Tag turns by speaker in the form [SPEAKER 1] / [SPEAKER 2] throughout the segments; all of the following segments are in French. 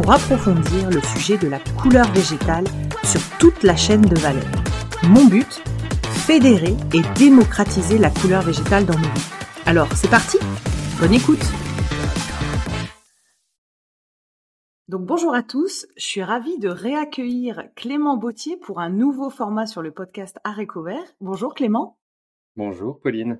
[SPEAKER 1] pour approfondir le sujet de la couleur végétale sur toute la chaîne de valeur. Mon but Fédérer et démocratiser la couleur végétale dans nos vies. Alors, c'est parti Bonne écoute Donc bonjour à tous, je suis ravie de réaccueillir Clément Bautier pour un nouveau format sur le podcast Aréco Vert. Bonjour Clément.
[SPEAKER 2] Bonjour Pauline.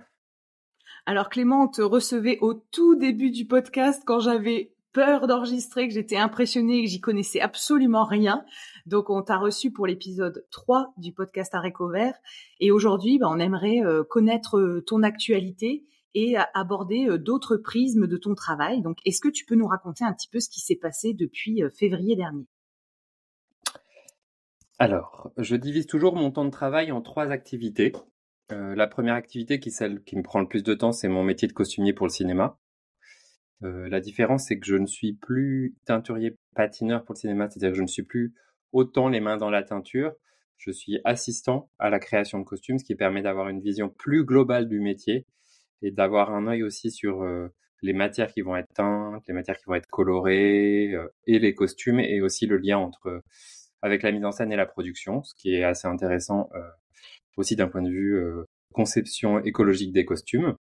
[SPEAKER 1] Alors Clément, on te recevait au tout début du podcast quand j'avais peur d'enregistrer, que j'étais impressionnée, que j'y connaissais absolument rien. Donc on t'a reçu pour l'épisode 3 du podcast Aréco Vert. Et aujourd'hui, bah, on aimerait euh, connaître euh, ton actualité et aborder euh, d'autres prismes de ton travail. Donc, est-ce que tu peux nous raconter un petit peu ce qui s'est passé depuis février dernier?
[SPEAKER 2] Alors, je divise toujours mon temps de travail en trois activités. La première activité, qui celle qui me prend le plus de temps, c'est mon métier de costumier pour le cinéma. La différence, c'est que je ne suis plus teinturier patineur pour le cinéma, c'est-à-dire que je ne suis plus autant les mains dans la teinture. Je suis assistant à la création de costumes, ce qui permet d'avoir une vision plus globale du métier et d'avoir un œil aussi sur euh, les matières qui vont être teintes, les matières qui vont être colorées euh, et les costumes et aussi le lien entre avec la mise en scène et la production, ce qui est assez intéressant euh, aussi d'un point de vue conception écologique des costumes.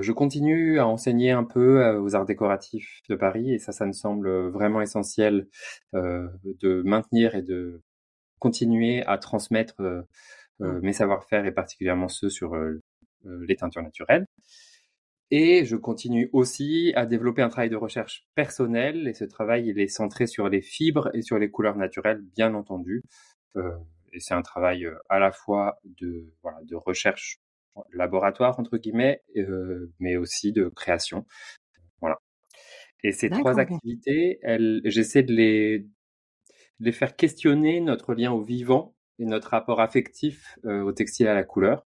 [SPEAKER 2] Je continue à enseigner un peu aux arts décoratifs de Paris et ça, ça me semble vraiment essentiel de maintenir et de continuer à transmettre mes savoir-faire et particulièrement ceux sur euh, les teintures naturelles. Et je continue aussi à développer un travail de recherche personnel. Et ce travail, il est centré sur les fibres et sur les couleurs naturelles, bien entendu. Euh, et c'est un travail euh, à la fois de, voilà, de recherche laboratoire, entre guillemets, euh, mais aussi de création. Voilà. Et ces trois activités, j'essaie de les, de les faire questionner notre lien au vivant et notre rapport affectif euh, au textile et à la couleur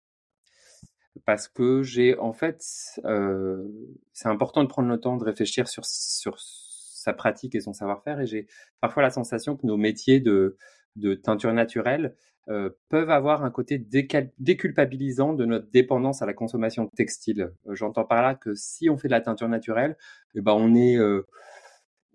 [SPEAKER 2] parce que j'ai en fait, euh, c'est important de prendre le temps de réfléchir sur sur sa pratique et son savoir-faire. Et j'ai parfois la sensation que nos métiers de de teinture naturelle euh, peuvent avoir un côté déculpabilisant de notre dépendance à la consommation textile. Euh, j'entends par là que si on fait de la teinture naturelle, eh ben on est euh,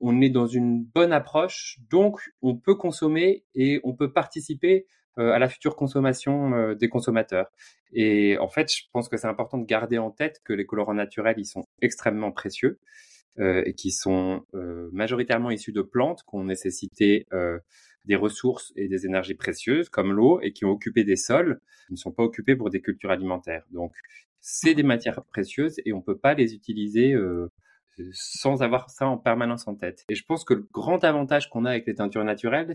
[SPEAKER 2] on est dans une bonne approche, donc on peut consommer et on peut participer euh, à la future consommation des consommateurs. Et en fait, je pense que c'est important de garder en tête que les colorants naturels, ils sont extrêmement précieux et qui sont majoritairement issus de plantes qui ont nécessité des ressources et des énergies précieuses comme l'eau et qui ont occupé des sols, qui ne sont pas occupés pour des cultures alimentaires. Donc, c'est des matières précieuses et on peut pas les utiliser sans avoir ça en permanence en tête. Et je pense que le grand avantage qu'on a avec les teintures naturelles,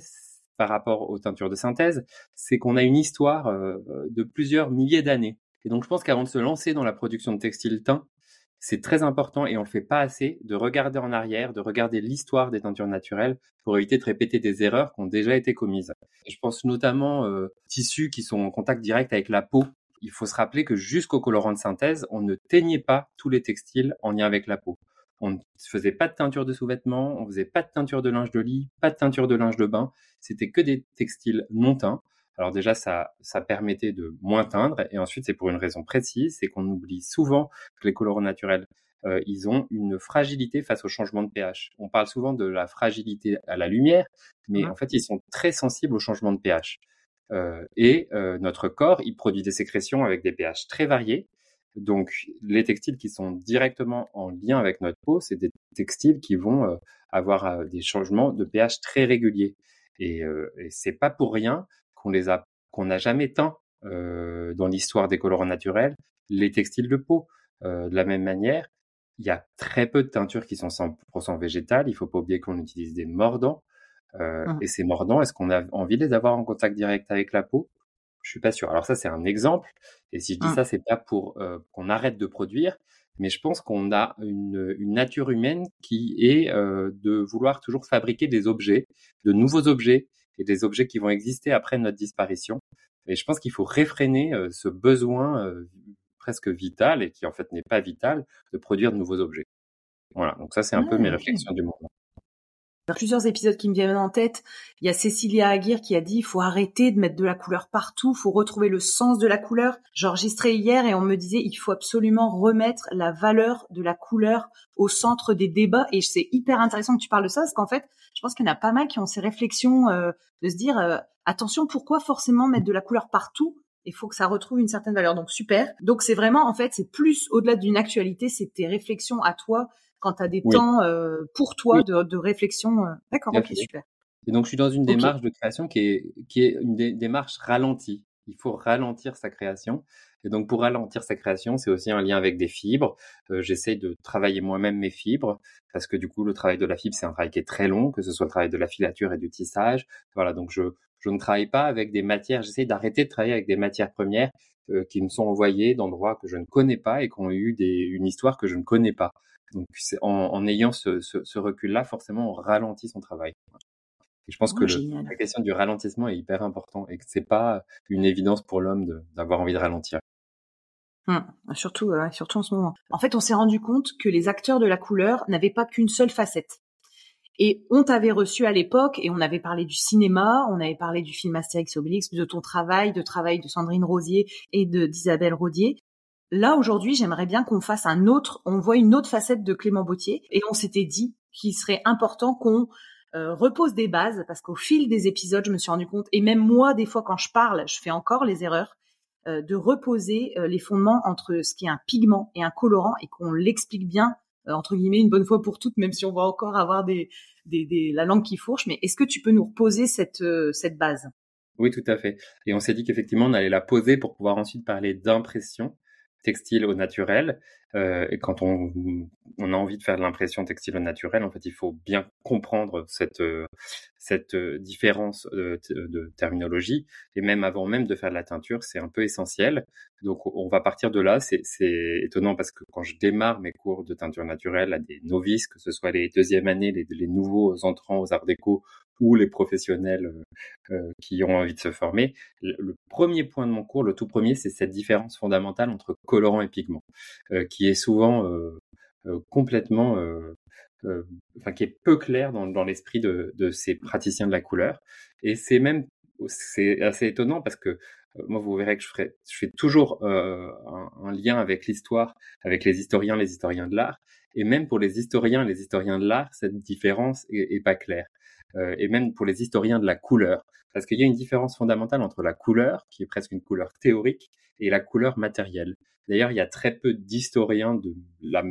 [SPEAKER 2] par rapport aux teintures de synthèse, c'est qu'on a une histoire euh, de plusieurs milliers d'années. Et donc je pense qu'avant de se lancer dans la production de textiles teints, c'est très important et on le fait pas assez de regarder en arrière, de regarder l'histoire des teintures naturelles pour éviter de répéter des erreurs qui ont déjà été commises. Je pense notamment euh, tissus qui sont en contact direct avec la peau. Il faut se rappeler que jusqu'au colorant de synthèse, on ne teignait pas tous les textiles en lien avec la peau. On ne faisait pas de teinture de sous-vêtements, on faisait pas de teinture de linge de lit, pas de teinture de linge de bain. C'était que des textiles non teints. Alors déjà, ça, ça permettait de moins teindre. Et ensuite, c'est pour une raison précise, c'est qu'on oublie souvent que les colorants naturels, euh, ils ont une fragilité face au changement de pH. On parle souvent de la fragilité à la lumière, mais en fait, ils sont très sensibles au changement de pH. Euh, et euh, notre corps, il produit des sécrétions avec des pH très variés. Donc, les textiles qui sont directement en lien avec notre peau, c'est des textiles qui vont avoir des changements de pH très réguliers. Et, euh, et c'est pas pour rien qu'on les a, qu'on n'a jamais teint euh, dans l'histoire des colorants naturels les textiles de peau. Euh, de la même manière, il y a très peu de teintures qui sont 100% végétales. Il faut pas oublier qu'on utilise des mordants. Euh, mmh. Et ces mordants, est-ce qu'on a envie de les avoir en contact direct avec la peau? Je suis pas sûr. Alors ça, c'est un exemple. Et si je dis mmh. ça, c'est pas pour euh, qu'on arrête de produire, mais je pense qu'on a une, une, nature humaine qui est euh, de vouloir toujours fabriquer des objets, de nouveaux objets, et des objets qui vont exister après notre disparition. Et je pense qu'il faut réfréner euh, ce besoin euh, presque vital, et qui en fait n'est pas vital, de produire de nouveaux objets. Voilà, donc ça c'est un peu mes réflexions du moment
[SPEAKER 1] plusieurs épisodes qui me viennent en tête. Il y a Cécilia Aguirre qui a dit il faut arrêter de mettre de la couleur partout, faut retrouver le sens de la couleur. J'enregistrais hier et on me disait il faut absolument remettre la valeur de la couleur au centre des débats et c'est hyper intéressant que tu parles de ça parce qu'en fait, je pense qu'il y en a pas mal qui ont ces réflexions euh, de se dire euh, attention, pourquoi forcément mettre de la couleur partout? Il faut que ça retrouve une certaine valeur. Donc super. Donc c'est vraiment en fait c'est plus au-delà d'une actualité, c'est tes réflexions à toi quand tu as des temps euh, pour toi de, de, réflexion. Euh. D'accord, ok, super.
[SPEAKER 2] Et donc, je suis dans une démarche de création qui est, qui est une démarche ralentie. Il faut ralentir sa création. Et donc, pour ralentir sa création, c'est aussi un lien avec des fibres. Euh, J'essaie de travailler moi-même mes fibres parce que du coup, le travail de la fibre, c'est un travail qui est très long, que ce soit le travail de la filature et du tissage. Voilà, donc je, je ne travaille pas avec des matières. J'essaie d'arrêter de travailler avec des matières premières euh, qui me sont envoyées d'endroits que je ne connais pas et qui ont eu des, une histoire que je ne connais pas. Donc, en, en ayant ce, ce, ce recul-là, forcément, on ralentit son travail. Et je pense que oh, la question du ralentissement est hyper important et que c'est pas une évidence pour l'homme d'avoir envie de ralentir.
[SPEAKER 1] Hum, surtout, surtout en ce moment. En fait, on s'est rendu compte que les acteurs de la couleur n'avaient pas qu'une seule facette. Et on t'avait reçu à l'époque et on avait parlé du cinéma, on avait parlé du film Astérix Obélix, de ton travail, de travail de Sandrine Rosier et de d'Isabelle Rodier. Là, aujourd'hui, j'aimerais bien qu'on fasse un autre, on voit une autre facette de Clément Bautier et on s'était dit qu'il serait important qu'on euh, repose des bases parce qu'au fil des épisodes, je me suis rendu compte, et même moi, des fois, quand je parle, je fais encore les erreurs, euh, de reposer euh, les fondements entre ce qui est un pigment et un colorant et qu'on l'explique bien, entre guillemets, une bonne fois pour toutes, même si on va encore avoir des, des, des la langue qui fourche. Mais est-ce que tu peux nous reposer cette, cette base?
[SPEAKER 2] Oui, tout à fait. Et on s'est dit qu'effectivement, on allait la poser pour pouvoir ensuite parler d'impression textile au naturel. Euh, et quand on, a envie de faire de l'impression textile au naturel, en fait, il faut bien comprendre cette, euh, euh, différence de, terminologie. Et même avant même de faire de la teinture, c'est un peu essentiel. Donc, on va partir de là. C'est étonnant parce que quand je démarre mes cours de teinture naturelle à des novices, que ce soit les deuxièmes années, les nouveaux entrants aux arts déco ou les professionnels euh, euh, qui ont envie de se former. Le, premier point de mon cours, le tout premier, c'est cette différence fondamentale entre colorant et pigment, euh, qui est souvent complètement, enfin qui est peu clair dans, l'esprit de, ces praticiens de la couleur. Et c'est même c'est assez étonnant parce que moi, vous verrez que je, ferai, je fais toujours un, un, lien avec l'histoire, avec les historiens, les historiens de l'art. Et même pour les historiens, les historiens de l'art, cette différence est, est pas claire. Euh, et même pour les historiens de la couleur. Parce qu'il y a une différence fondamentale entre la couleur, qui est presque une couleur théorique, et la couleur matérielle. D'ailleurs, il y a très peu d'historiens de la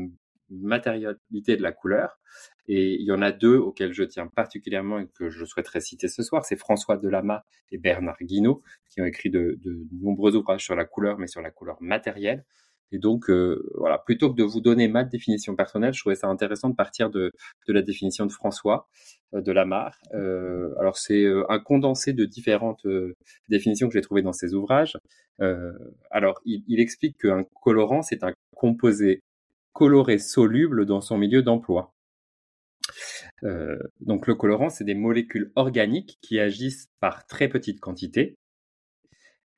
[SPEAKER 2] matérialité de la couleur. Et il y en a deux auxquels je tiens particulièrement et que je souhaiterais citer ce soir, c'est François Delama et Bernard Guinaud, qui ont écrit de, de nombreux ouvrages sur la couleur, mais sur la couleur matérielle. Et donc, euh, voilà, plutôt que de vous donner ma définition personnelle, je trouvais ça intéressant de partir de, de la définition de François euh, de Lamar. Euh, alors, c'est euh, un condensé de différentes définitions que j'ai trouvées dans ses ouvrages. alors, il, il explique qu'un colorant, c'est un composé coloré soluble dans son milieu d'emploi. donc, le colorant, c'est des molécules organiques qui agissent par très petite quantité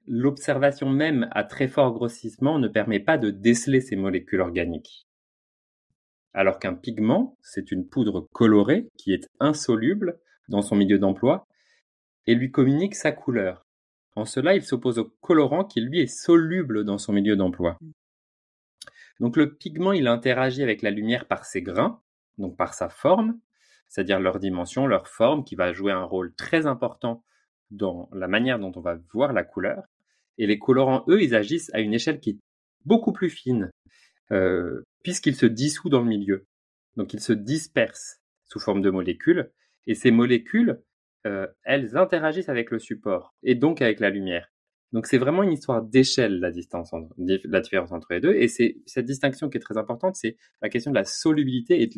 [SPEAKER 2] l'observation même à très fort grossissement ne permet pas de déceler ces molécules organiques. Alors qu'un pigment, c'est une poudre colorée qui est insoluble dans son milieu d'emploi et lui communique sa couleur. En cela, il s'oppose au colorant qui lui est soluble dans son milieu d'emploi. Donc le pigment, il interagit avec la lumière par ses grains, donc par sa forme, c'est-à-dire leur dimension, leur forme, qui va jouer un rôle très important dans la manière dont on va voir la couleur. Et les colorants, eux, ils agissent à une échelle qui est beaucoup plus fine, euh, puisqu'ils se dissouent dans le milieu. Donc ils se dispersent sous forme de molécules, et ces molécules euh, elles interagissent avec le support et donc avec la lumière. Donc c'est vraiment une histoire d'échelle la distance, la différence entre les deux. Et c'est cette distinction qui est très importante, c'est la question de la solubilité.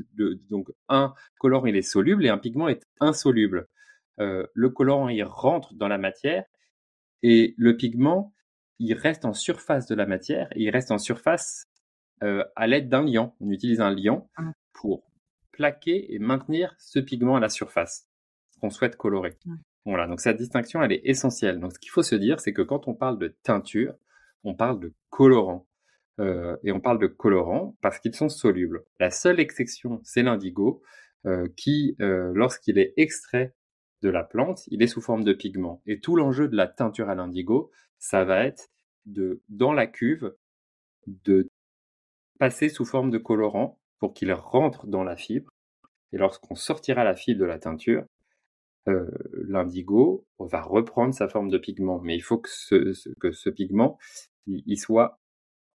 [SPEAKER 2] Donc un colorant il est soluble et un pigment est insoluble. Euh, le colorant il rentre dans la matière et le pigment il reste en surface de la matière. Et il reste en surface euh, à l'aide d'un liant. On utilise un liant ah. pour plaquer et maintenir ce pigment à la surface qu'on souhaite colorer. Voilà, donc cette distinction, elle est essentielle. Donc ce qu'il faut se dire, c'est que quand on parle de teinture, on parle de colorant. Euh, et on parle de colorant parce qu'ils sont solubles. La seule exception, c'est l'indigo, euh, qui, euh, lorsqu'il est extrait de la plante, il est sous forme de pigment. Et tout l'enjeu de la teinture à l'indigo, ça va être de, dans la cuve, de passer sous forme de colorant pour qu'il rentre dans la fibre. Et lorsqu'on sortira la fibre de la teinture, euh, l'indigo va reprendre sa forme de pigment. Mais il faut que ce, pigment il, soit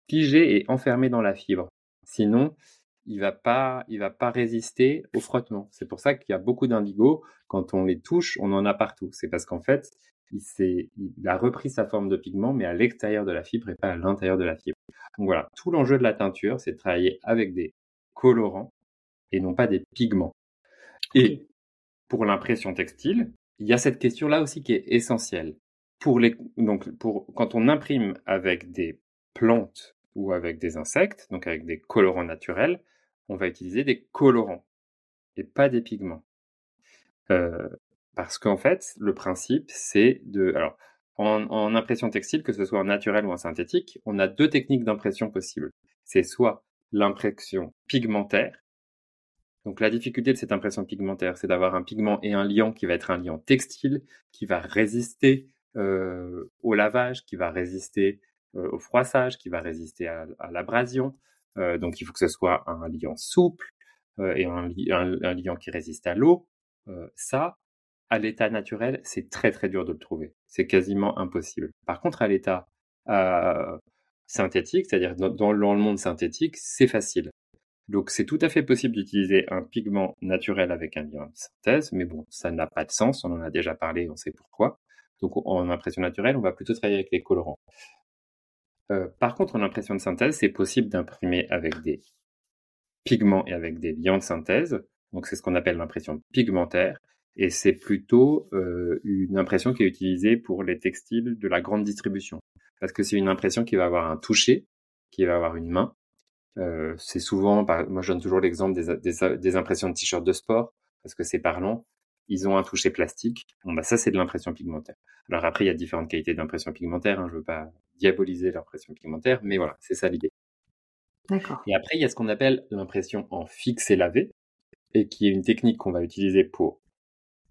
[SPEAKER 2] figé et enfermé dans la fibre. Sinon, il va pas, il va pas résister au frottement. C'est pour ça qu'il y a beaucoup d'indigo. Quand on les touche, on en a partout. C'est parce qu'en fait, il, il a repris sa forme de pigment, mais à l'extérieur de la fibre et pas à l'intérieur de la fibre. Donc voilà, tout l'enjeu de la teinture, c'est de travailler avec des colorants et non pas des pigments. Et pour l'impression textile, il y a cette question-là aussi qui est essentielle. Pour les, donc, pour, quand on imprime avec des plantes ou avec des insectes, donc avec des colorants naturels, on va utiliser des colorants et pas des pigments. Parce qu'en fait, le principe, c'est de... Alors, en, impression textile, que ce soit en naturel ou en synthétique, on a deux techniques d'impression possibles. C'est soit l'impression pigmentaire, donc la difficulté de cette impression pigmentaire, c'est d'avoir un pigment et un liant qui va être un liant textile, qui va résister au lavage, qui va résister au froissage, qui va résister à, l'abrasion. Euh, donc il faut que ce soit un liant souple et un, un, liant qui résiste à l'eau. ça, à l'état naturel, c'est très très dur de le trouver. C'est quasiment impossible. Par contre, à l'état synthétique, c'est-à-dire dans, le monde synthétique, c'est facile. Donc c'est tout à fait possible d'utiliser un pigment naturel avec un liant de synthèse, mais bon, ça n'a pas de sens, on en a déjà parlé, on sait pourquoi. Donc en impression naturelle, on va plutôt travailler avec les colorants. Euh, par contre, en impression de synthèse, c'est possible d'imprimer avec des pigments et avec des liants de synthèse. Donc c'est ce qu'on appelle l'impression pigmentaire. Et c'est plutôt euh, une impression qui est utilisée pour les textiles de la grande distribution. Parce que c'est une impression qui va avoir un toucher, qui va avoir une main, euh, c'est souvent, moi je donne toujours l'exemple des, impressions de t-shirts de sport, parce que c'est parlant. Ils ont un toucher plastique. Bon, bah ça c'est de l'impression pigmentaire. Alors après, il y a différentes qualités d'impression pigmentaire. Hein, je veux pas diaboliser l'impression pigmentaire, mais voilà, c'est ça l'idée.
[SPEAKER 1] D'accord.
[SPEAKER 2] Et après, il y a ce qu'on appelle l'impression en fixe et lavé, et qui est une technique qu'on va utiliser pour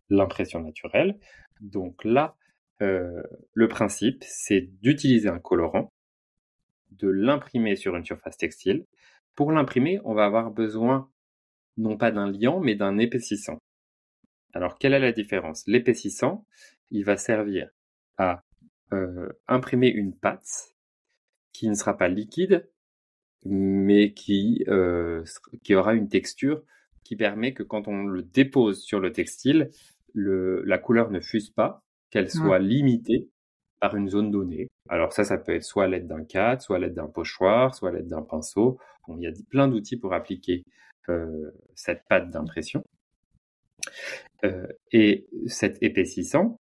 [SPEAKER 2] l'impression naturelle. Donc là, euh, le principe, c'est d'utiliser un colorant de l'imprimer sur une surface textile. Pour l'imprimer, on va avoir besoin non pas d'un liant, mais d'un épaississant. Alors, quelle est la différence? L'épaississant, il va servir à euh, imprimer une pâte qui ne sera pas liquide, mais qui, euh, qui aura une texture qui permet que quand on le dépose sur le textile, le, la couleur ne fuse pas, qu'elle soit limitée par une zone donnée. Alors ça, ça peut être soit à l'aide d'un cadre, soit à l'aide d'un pochoir, soit à l'aide d'un pinceau. il y a plein d'outils pour appliquer euh, cette pâte d'impression. Euh, et cet épaississant,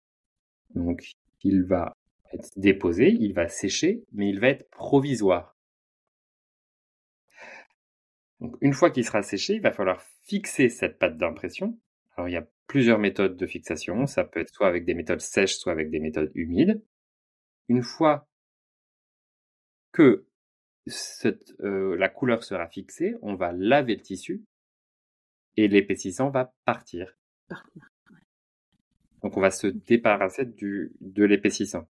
[SPEAKER 2] donc il va être déposé, il va sécher, mais il va être provisoire. Donc une fois qu'il sera séché, il va falloir fixer cette pâte d'impression. Alors il y a plusieurs méthodes de fixation, ça peut être soit avec des méthodes sèches, soit avec des méthodes humides. Une fois que euh, la couleur sera fixée, on va laver le tissu et l'épaississant va partir. Donc on va se débarrasser de l'épaississant.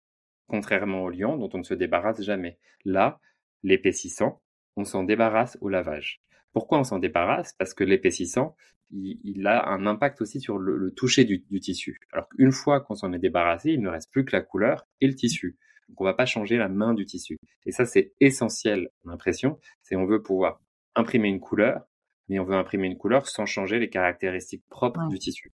[SPEAKER 2] Contrairement au liant dont on ne se débarrasse jamais. Là, l'épaississant, on s'en débarrasse au lavage. Pourquoi on s'en débarrasse? Parce que l'épaississant, il, a un impact aussi sur le, toucher du, tissu. Alors qu'une fois qu'on s'en est débarrassé, il ne reste plus que la couleur et le tissu. Donc on va pas changer la main du tissu. Et ça, c'est essentiel en impression. C'est on veut pouvoir imprimer une couleur, mais on veut imprimer une couleur sans changer les caractéristiques propres du tissu.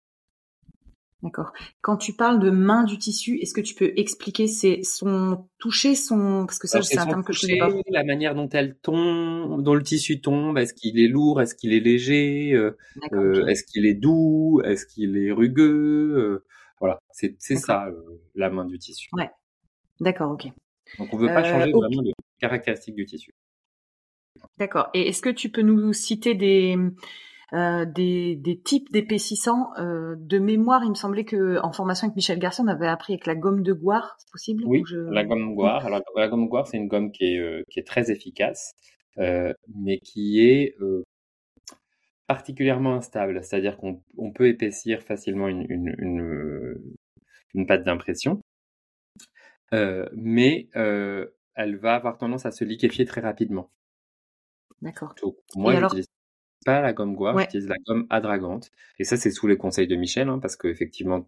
[SPEAKER 1] D'accord. Quand tu parles de main du tissu, est-ce que tu peux expliquer c'est son toucher, son parce que ça c'est un terme que je connais pas.
[SPEAKER 2] La manière dont elle tombe, dont le tissu tombe, est-ce qu'il est lourd, est-ce qu'il est léger, euh, euh, est-ce qu'il est doux, est-ce qu'il est rugueux, euh, voilà, c'est c'est ça la main du tissu.
[SPEAKER 1] Ouais. D'accord, ok.
[SPEAKER 2] Donc on veut pas changer vraiment les caractéristiques du tissu.
[SPEAKER 1] D'accord. Et est-ce que tu peux nous citer des euh, des, des, types d'épaississants. Euh, de mémoire, il me semblait que en formation avec Michel Garçon, on avait appris avec la gomme de Goire, c'est possible
[SPEAKER 2] Oui, la gomme Goire. Alors la gomme Goire, c'est une gomme qui est, euh, qui est très efficace, mais qui est particulièrement instable. C'est-à-dire qu'on on peut épaissir facilement une, une, une, une pâte d'impression, mais elle va avoir tendance à se liquéfier très rapidement.
[SPEAKER 1] D'accord.
[SPEAKER 2] Moi, j'utilise pas la gomme gouache, j'utilise la gomme adragante. Et ça, c'est sous les conseils de Michel, hein, parce qu'effectivement,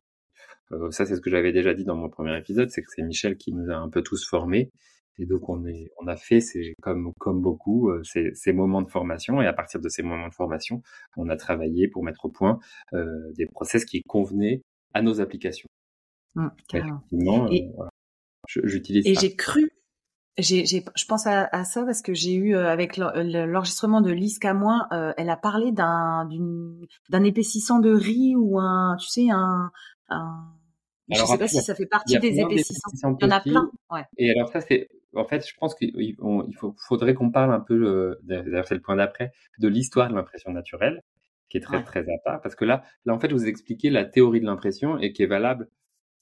[SPEAKER 2] euh, ça, c'est ce que j'avais déjà dit dans mon premier épisode, c'est que c'est Michel qui nous a un peu tous formés. Et donc, on, est, on a fait, c'est comme, comme beaucoup, euh, ces, ces, moments de formation. Et à partir de ces moments de formation, on a travaillé pour mettre au point euh, des process qui convenaient à nos applications.
[SPEAKER 1] Mmh,
[SPEAKER 2] et, voilà. J'utilise
[SPEAKER 1] Et j'ai cru j'ai, je pense à, à, ça parce que j'ai eu euh, avec l'enregistrement de Lise Camoin, euh, elle a parlé d'un, d'un épaississant de riz ou un, tu sais, un, un je sais pas si ça fait partie des épaississants. Il y en a plein. Ouais.
[SPEAKER 2] Et alors ça c'est, en fait, je pense qu'il il faut, faudrait qu'on parle un peu, euh, d'ailleurs c'est le point d'après, de l'histoire de l'impression naturelle, qui est très très à part, parce que là, là en fait, vous expliquez la théorie de l'impression et qui est valable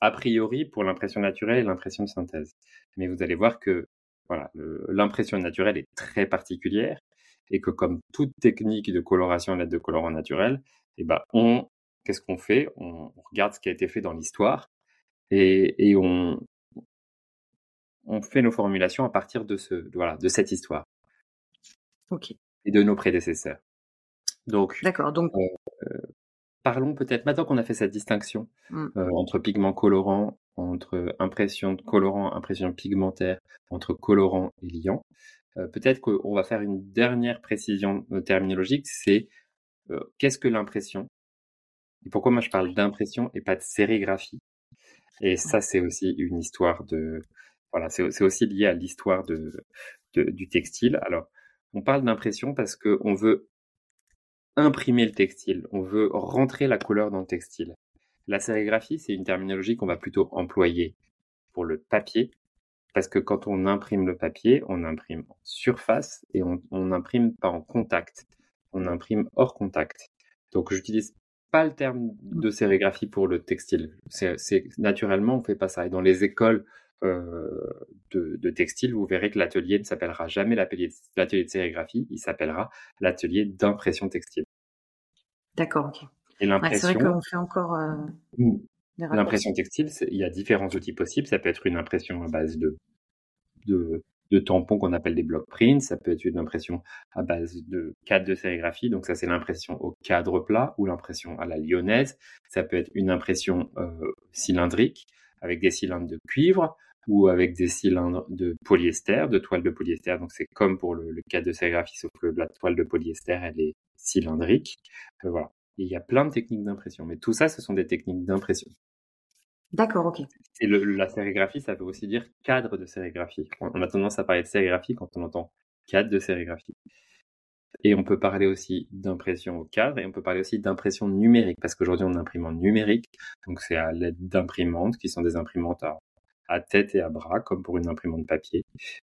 [SPEAKER 2] a priori pour l'impression naturelle et l'impression de synthèse. Mais vous allez voir que voilà, l'impression naturelle est très particulière et que comme toute technique de coloration à l'aide de colorants naturels, eh ben on qu'est-ce qu'on fait? On, regarde ce qui a été fait dans l'histoire et, et on on fait nos formulations à partir de ce voilà de cette histoire.
[SPEAKER 1] Ok.
[SPEAKER 2] Et de nos prédécesseurs. Donc.
[SPEAKER 1] D'accord. Donc.
[SPEAKER 2] Euh, parlons peut-être maintenant qu'on a fait cette distinction mmh. euh, entre pigments colorants entre impression de colorant, impression pigmentaire, entre colorant et liant. Euh, peut-être qu'on va faire une dernière précision euh, terminologique, c'est euh, qu'est-ce que l'impression? Et pourquoi moi je parle d'impression et pas de sérigraphie? Et ça, c'est aussi une histoire de... Voilà, c'est aussi lié à l'histoire de, du textile. Alors, on parle d'impression parce qu'on veut imprimer le textile, on veut rentrer la couleur dans le textile. La sérigraphie, c'est une terminologie qu'on va plutôt employer pour le papier, parce que quand on imprime le papier, on imprime en surface et on, n'imprime pas en contact. On imprime hors contact. Donc, j'utilise pas le terme de sérigraphie pour le textile. C'est naturellement, on fait pas ça. Et dans les écoles euh, de, textile, vous verrez que l'atelier ne s'appellera jamais l'atelier de sérigraphie, il s'appellera l'atelier d'impression textile.
[SPEAKER 1] D'accord, ok. Et l'impression. c'est vrai qu'on fait encore. Euh,
[SPEAKER 2] mmh. l'impression textile, il y a différents outils possibles. Ça peut être une impression à base de, de, de tampons qu'on appelle des block prints. Ça peut être une impression à base de cadre de sérigraphie. Donc ça, c'est l'impression au cadre plat ou l'impression à la lyonnaise. Ça peut être une impression euh, cylindrique avec des cylindres de cuivre ou avec des cylindres de polyester, de toile de polyester. Donc c'est comme pour le, le cadre de sérigraphie, sauf que la toile de polyester, elle est cylindrique. Euh, voilà il y a plein de techniques d'impression, mais tout ça, ce sont des techniques d'impression.
[SPEAKER 1] D'accord, ok.
[SPEAKER 2] Et le, la sérigraphie, ça veut aussi dire cadre de sérigraphie. On, a tendance à parler de sérigraphie quand on entend cadre de sérigraphie. Et on peut parler aussi d'impression au cadre et on peut parler aussi d'impression numérique parce qu'aujourd'hui on imprime en numérique. Donc c'est à l'aide d'imprimantes qui sont des imprimantes à, tête et à bras comme pour une imprimante papier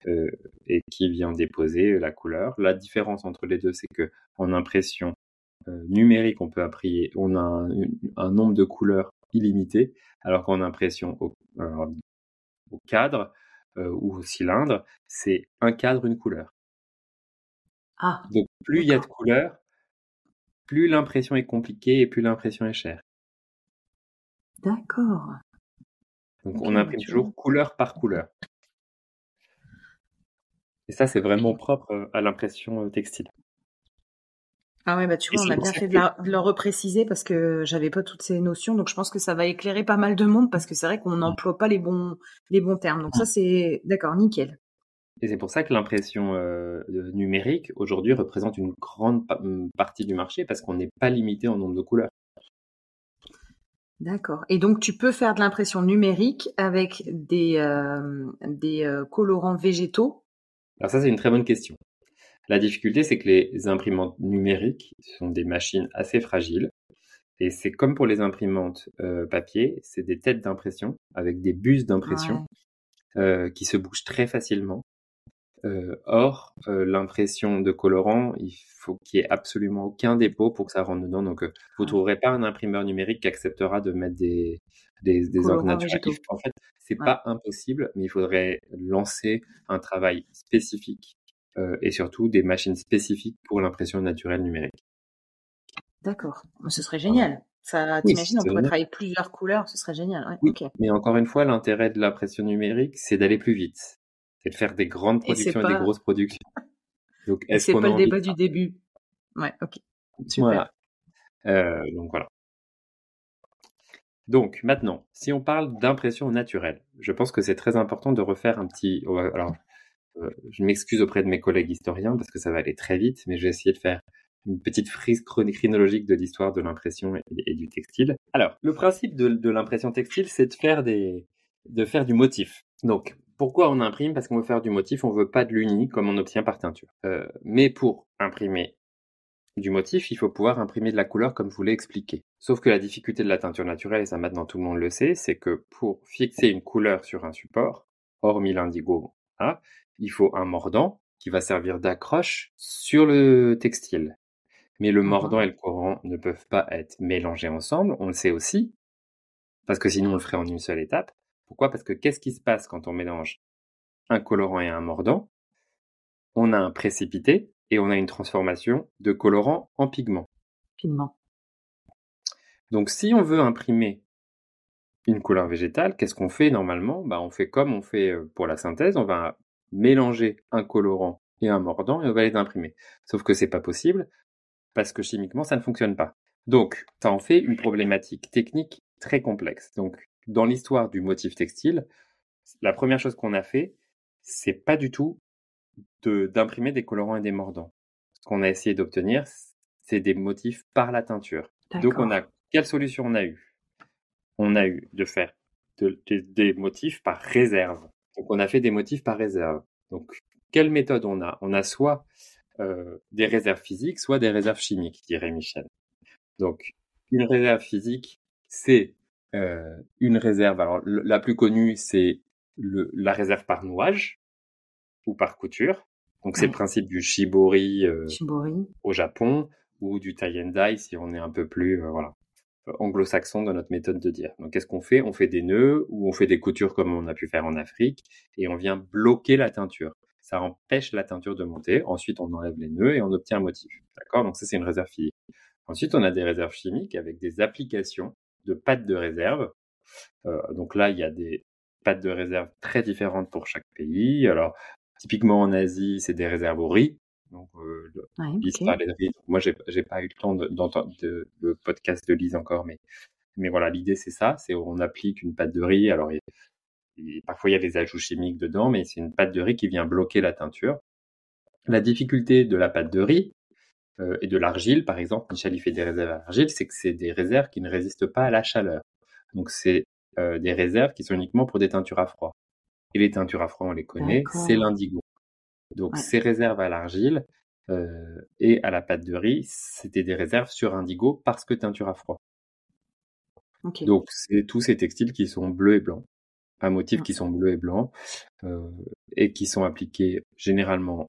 [SPEAKER 2] euh, et qui vient déposer la couleur. La différence entre les deux c'est que en impression numérique, on peut apprier, on a un, nombre de couleurs illimité, alors qu'en impression au, au cadre euh, ou au cylindre, c'est un cadre, une couleur.
[SPEAKER 1] Ah,
[SPEAKER 2] Donc plus il y a de couleurs, plus l'impression est compliquée et plus l'impression est chère.
[SPEAKER 1] D'accord.
[SPEAKER 2] Donc on imprime toujours couleur par couleur. Et ça, c'est vraiment propre à l'impression euh, textile.
[SPEAKER 1] Ah ouais, bah tu vois, on a bien fait de, le repréciser parce que j'avais pas toutes ces notions, donc je pense que ça va éclairer pas mal de monde parce que c'est vrai qu'on n'emploie pas les bons les bons termes. Donc ça c'est d'accord, nickel.
[SPEAKER 2] Et c'est pour ça que l'impression euh, numérique aujourd'hui représente une grande partie du marché parce qu'on n'est pas limité en nombre de couleurs.
[SPEAKER 1] D'accord. Et donc tu peux faire de l'impression numérique avec des, euh, des euh, colorants végétaux?
[SPEAKER 2] Alors ça c'est une très bonne question. La difficulté c'est que les imprimantes numériques sont des machines assez fragiles. Et c'est comme pour les imprimantes euh, papier, c'est des têtes d'impression avec des bus d'impression qui se bougent très facilement. or, l'impression de colorant, il faut qu'il y ait absolument aucun dépôt pour que ça rentre dedans. Donc, vous ne trouverez pas un imprimeur numérique qui acceptera de mettre des, des, des. En fait, c'est pas impossible, mais il faudrait lancer un travail spécifique et surtout des machines spécifiques pour l'impression naturelle numérique.
[SPEAKER 1] D'accord, ce serait génial. Ça, t'imagines, on pourrait travailler plusieurs couleurs, ce serait génial.
[SPEAKER 2] oui, mais encore une fois, l'intérêt de l'impression numérique, c'est d'aller plus vite, c'est de faire des grandes productions et, des grosses productions.
[SPEAKER 1] Donc, est-ce c'est pas le débat du début. Ouais, ok.
[SPEAKER 2] Super. Euh, donc voilà. Donc maintenant, si on parle d'impression naturelle, je pense que c'est très important de refaire un petit. Alors, euh, je m'excuse auprès de mes collègues historiens parce que ça va aller très vite, mais je vais essayer de faire une petite frise chronologique de l'histoire de l'impression et, du textile. Alors, le principe de, l'impression textile, c'est de faire des, de faire du motif. Donc, pourquoi on imprime? Parce qu'on veut faire du motif, on veut pas de l'uni comme on obtient par teinture. Euh, mais pour imprimer du motif, il faut pouvoir imprimer de la couleur comme je vous l'ai expliqué. Sauf que la difficulté de la teinture naturelle, et ça maintenant tout le monde le sait, c'est que pour fixer une couleur sur un support, hormis l'indigo, hein, il faut un mordant qui va servir d'accroche sur le textile. Mais le mordant et le courant ne peuvent pas être mélangés ensemble, on le sait aussi, parce que sinon on le ferait en une seule étape. Pourquoi? Parce que qu'est-ce qui se passe quand on mélange un colorant et un mordant? On a un précipité et on a une transformation de colorant en pigment.
[SPEAKER 1] Pigment.
[SPEAKER 2] Donc si on veut imprimer une couleur végétale, qu'est-ce qu'on fait normalement? Bah, On fait comme on fait euh, pour la synthèse, on va mélanger un colorant et un mordant et on va les imprimer. Sauf que c'est pas possible parce que chimiquement, ça ne fonctionne pas. Donc, ça en fait une problématique technique très complexe. Donc, dans l'histoire du motif textile, la première chose qu'on a fait, c'est pas du tout d'imprimer des colorants et des mordants. Ce qu'on a essayé d'obtenir, c'est des motifs par la teinture. Donc, on a quelle solution on a eu? On a eu de faire des motifs par réserve. Donc, on a fait des motifs par réserve. Donc, quelle méthode on a? On a soit euh, des réserves physiques, soit des réserves chimiques, dirait Michel. Donc, une réserve physique, c'est euh, une réserve. Alors, la plus connue, c'est la réserve par nouage ou par couture. Donc, c'est le principe du shibori, euh, au Japon ou du tie and dye si on est un peu plus voilà anglo-saxon dans notre méthode de dire. Donc, qu'est-ce qu'on fait? On fait des nœuds ou on fait des coutures comme on a pu faire en Afrique et on vient bloquer la teinture ça empêche la teinture de monter. Ensuite, on enlève les nœuds et on obtient un motif. D'accord? Donc ça, c'est une réserve physique. Ensuite, on a des réserves chimiques avec des applications de pâtes de réserve. Euh, donc là, il y a des pâtes de réserve très différentes pour chaque pays. Alors, typiquement en Asie, c'est des réserves au riz. Donc, euh, riz. Moi, j'ai, j'ai pas eu le temps d'entendre le podcast de Lise encore, mais mais voilà, l'idée c'est ça, c'est on applique une pâte de riz. Alors, parfois il y a des ajouts chimiques dedans, mais c'est une pâte de riz qui vient bloquer la teinture. La difficulté de la pâte de riz euh, et de l'argile, par exemple, Michel y fait des réserves à l'argile, c'est que c'est des réserves qui ne résistent pas à la chaleur. Donc c'est euh, des réserves qui sont uniquement pour des teintures à froid. Et les teintures à froid, on les connaît, c'est l'indigo. Donc ces réserves à l'argile euh, et à la pâte de riz, c'était des réserves sur indigo parce que teinture à froid. Donc c'est tous ces textiles qui sont bleus et blancs à motifs qui sont bleus et blancs euh, et qui sont appliqués généralement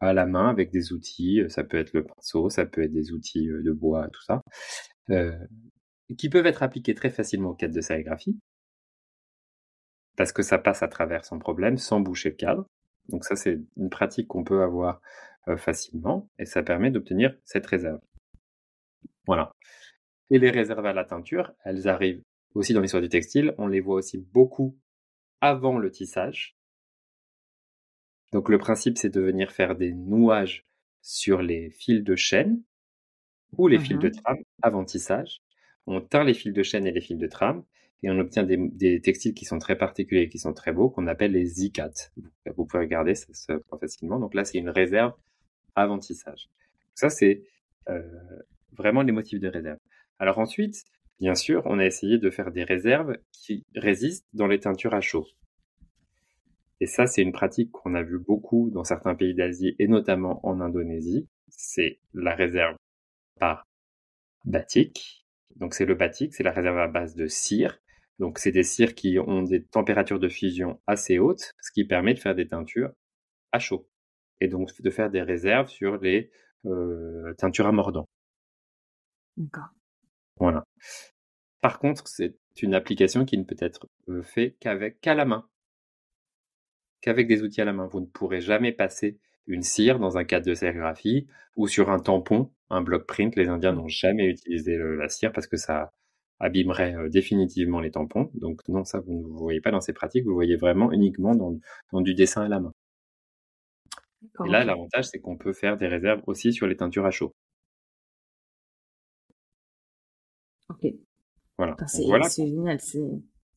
[SPEAKER 2] à la main avec des outils. Ça peut être le pinceau, ça peut être des outils de bois, tout ça, euh, qui peuvent être appliqués très facilement au cadre de sérigraphie parce que ça passe à travers sans problème, sans boucher le cadre. Donc ça, c'est une pratique qu'on peut avoir facilement et ça permet d'obtenir cette réserve. Voilà. Et les réserves à la teinture, elles arrivent aussi dans l'histoire du textile, on les voit aussi beaucoup avant le tissage. Donc le principe, c'est de venir faire des nouages sur les fils de chaîne ou les fils de mmh trame avant tissage. On teint les fils de chaîne et les fils de trame et on obtient des, textiles qui sont très particuliers, qui sont très beaux, qu'on appelle les zikats. Vous pouvez regarder, ça facilement. Donc là, c'est une réserve avant tissage. Ça, c'est euh, vraiment les motifs de réserve. Alors ensuite, bien sûr, on a essayé de faire des réserves qui résistent dans les teintures à chaud. Et ça, c'est une pratique qu'on a vu beaucoup dans certains pays d'Asie et notamment en Indonésie. C'est la réserve par batik. Donc c'est le batik, c'est la réserve à base de cire. Donc c'est des cires qui ont des températures de fusion assez hautes, ce qui permet de faire des teintures à chaud. Et donc de faire des réserves sur les euh, teintures à mordant.
[SPEAKER 1] D'accord.
[SPEAKER 2] Voilà. Par contre, c'est une application qui ne peut être euh, faite qu'avec qu'à la main qu'avec des outils à la main. Vous ne pourrez jamais passer une cire dans un cadre de sérigraphie ou sur un tampon, un block print. Les Indiens n'ont jamais utilisé la cire parce que ça abîmerait euh, définitivement les tampons. Donc non, ça, vous ne voyez pas dans ces pratiques, vous le voyez vraiment uniquement dans, du dessin à la main. Et là, l'avantage, c'est qu'on peut faire des réserves aussi sur les teintures à chaud.
[SPEAKER 1] Ok. Voilà. C'est génial.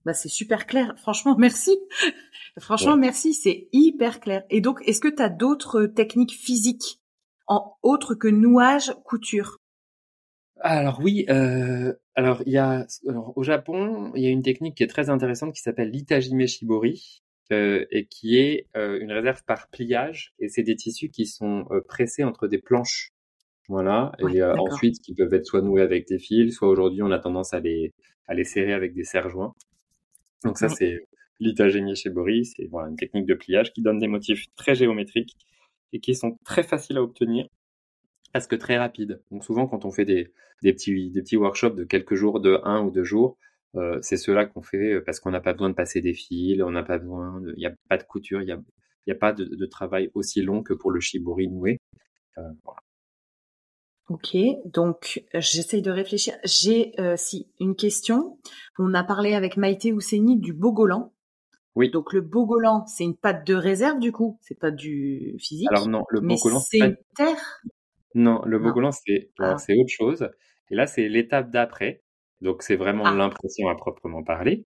[SPEAKER 1] Bah, c'est super clair. Franchement, merci. Franchement, merci. C'est hyper clair. Et donc, est-ce que tu as d'autres techniques physiques en autre que nouage, couture?
[SPEAKER 2] Alors oui. Euh, alors il y a au Japon, il y a une technique qui est très intéressante qui s'appelle l'itagime shibori. Euh, et qui est euh, une réserve par pliage et c'est des tissus qui sont pressés entre des planches voilà. et ensuite, qui peuvent être soit noués avec des fils, soit aujourd'hui, on a tendance à les, à les serrer avec des serre-joints. Donc ça, c'est l'itagémie chez Boris. C'est voilà, une technique de pliage qui donne des motifs très géométriques et qui sont très faciles à obtenir parce que très rapides. Donc souvent, quand on fait des, des, petits, des petits workshops de quelques jours, de un ou deux jours, euh, c'est ceux-là qu'on fait euh, parce qu'on n'a pas besoin de passer des fils, on n'a pas besoin, il n'y a pas de couture, il n'y a, y a pas de, de, travail aussi long que pour le shibori noué. Euh, voilà.
[SPEAKER 1] Ok, donc j'essaye de réfléchir. J'ai euh, si une question. On a parlé avec Maïté Ouseni du bogolan.
[SPEAKER 2] Oui.
[SPEAKER 1] Donc le bogolan, c'est une pâte de réserve du coup, c'est pas du physique?
[SPEAKER 2] Alors non, le bogolan
[SPEAKER 1] c'est une terre?
[SPEAKER 2] Non, le bogolan c'est ah. c'est autre chose. Et là c'est l'étape d'après. Donc c'est vraiment ah. l'impression à proprement parler.